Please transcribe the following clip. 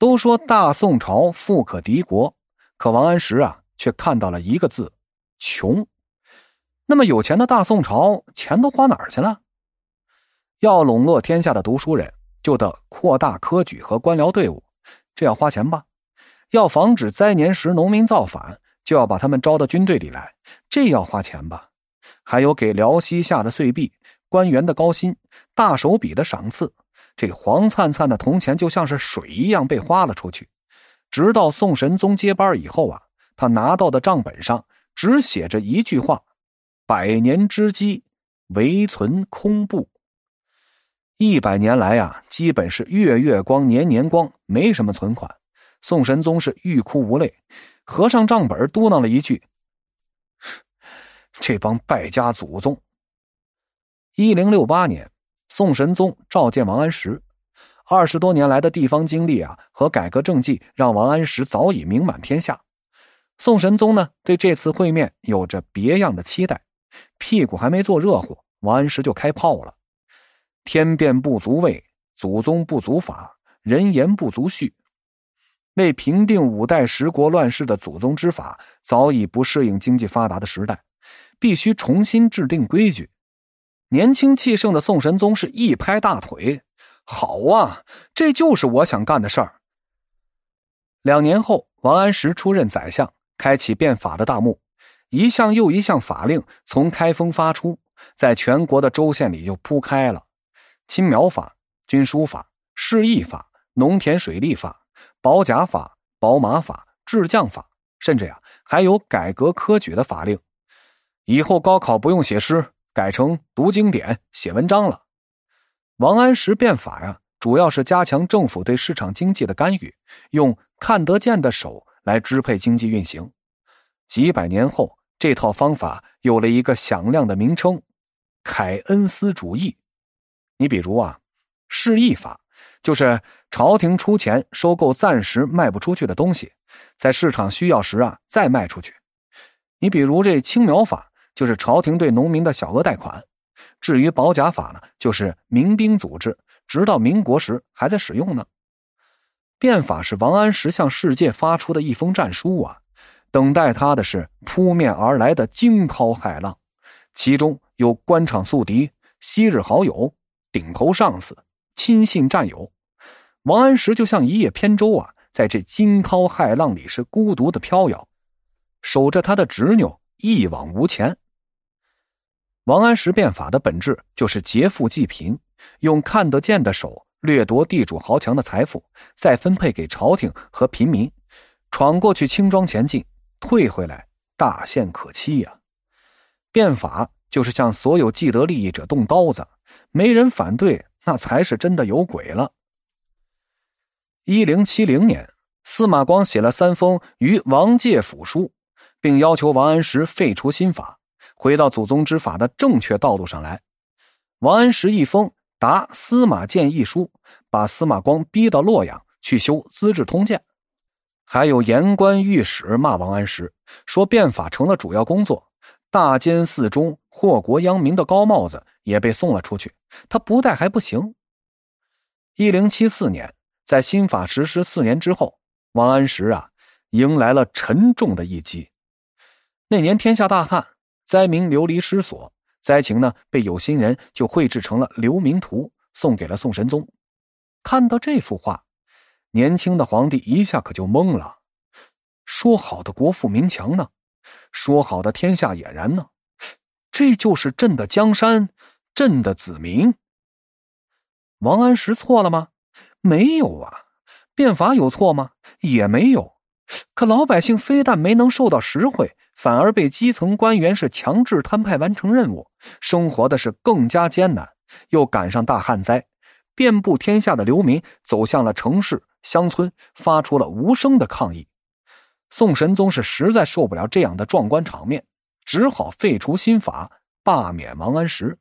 都说大宋朝富可敌国，可王安石啊，却看到了一个字：穷。那么有钱的大宋朝，钱都花哪儿去了？要笼络天下的读书人，就得扩大科举和官僚队伍，这要花钱吧？要防止灾年时农民造反，就要把他们招到军队里来，这要花钱吧？还有给辽西下的岁币、官员的高薪、大手笔的赏赐。这黄灿灿的铜钱就像是水一样被花了出去，直到宋神宗接班以后啊，他拿到的账本上只写着一句话：“百年之积，唯存空布。”一百年来啊，基本是月月光，年年光，没什么存款。宋神宗是欲哭无泪，合上账本，嘟囔了一句：“这帮败家祖宗。”一零六八年。宋神宗召见王安石，二十多年来的地方经历啊和改革政绩，让王安石早已名满天下。宋神宗呢对这次会面有着别样的期待，屁股还没坐热乎，王安石就开炮了：“天变不足畏，祖宗不足法，人言不足序。为平定五代十国乱世的祖宗之法，早已不适应经济发达的时代，必须重新制定规矩。”年轻气盛的宋神宗是一拍大腿：“好啊，这就是我想干的事儿。”两年后，王安石出任宰相，开启变法的大幕，一项又一项法令从开封发出，在全国的州县里就铺开了：青苗法、军书法、市役法、农田水利法、保甲法、保马法、制匠法，甚至呀，还有改革科举的法令，以后高考不用写诗。改成读经典、写文章了。王安石变法呀，主要是加强政府对市场经济的干预，用看得见的手来支配经济运行。几百年后，这套方法有了一个响亮的名称——凯恩斯主义。你比如啊，市易法就是朝廷出钱收购暂时卖不出去的东西，在市场需要时啊再卖出去。你比如这青苗法。就是朝廷对农民的小额贷款，至于保甲法呢，就是民兵组织，直到民国时还在使用呢。变法是王安石向世界发出的一封战书啊，等待他的是扑面而来的惊涛骇浪，其中有官场宿敌、昔日好友、顶头上司、亲信战友。王安石就像一叶扁舟啊，在这惊涛骇浪里是孤独的飘摇，守着他的执拗，一往无前。王安石变法的本质就是劫富济贫，用看得见的手掠夺地主豪强的财富，再分配给朝廷和平民，闯过去轻装前进，退回来大限可期呀！变法就是向所有既得利益者动刀子，没人反对，那才是真的有鬼了。一零七零年，司马光写了三封于王介府书，并要求王安石废除新法。回到祖宗之法的正确道路上来。王安石一封答司马谏一书，把司马光逼到洛阳去修《资治通鉴》，还有言官御史骂王安石，说变法成了主要工作，大奸四忠、祸国殃民的高帽子也被送了出去。他不戴还不行。一零七四年，在新法实施四年之后，王安石啊，迎来了沉重的一击。那年天下大旱。灾民流离失所，灾情呢被有心人就绘制成了流民图，送给了宋神宗。看到这幅画，年轻的皇帝一下可就懵了。说好的国富民强呢？说好的天下俨然呢？这就是朕的江山，朕的子民。王安石错了吗？没有啊。变法有错吗？也没有。可老百姓非但没能受到实惠。反而被基层官员是强制摊派完成任务，生活的是更加艰难。又赶上大旱灾，遍布天下的流民走向了城市、乡村，发出了无声的抗议。宋神宗是实在受不了这样的壮观场面，只好废除新法，罢免王安石。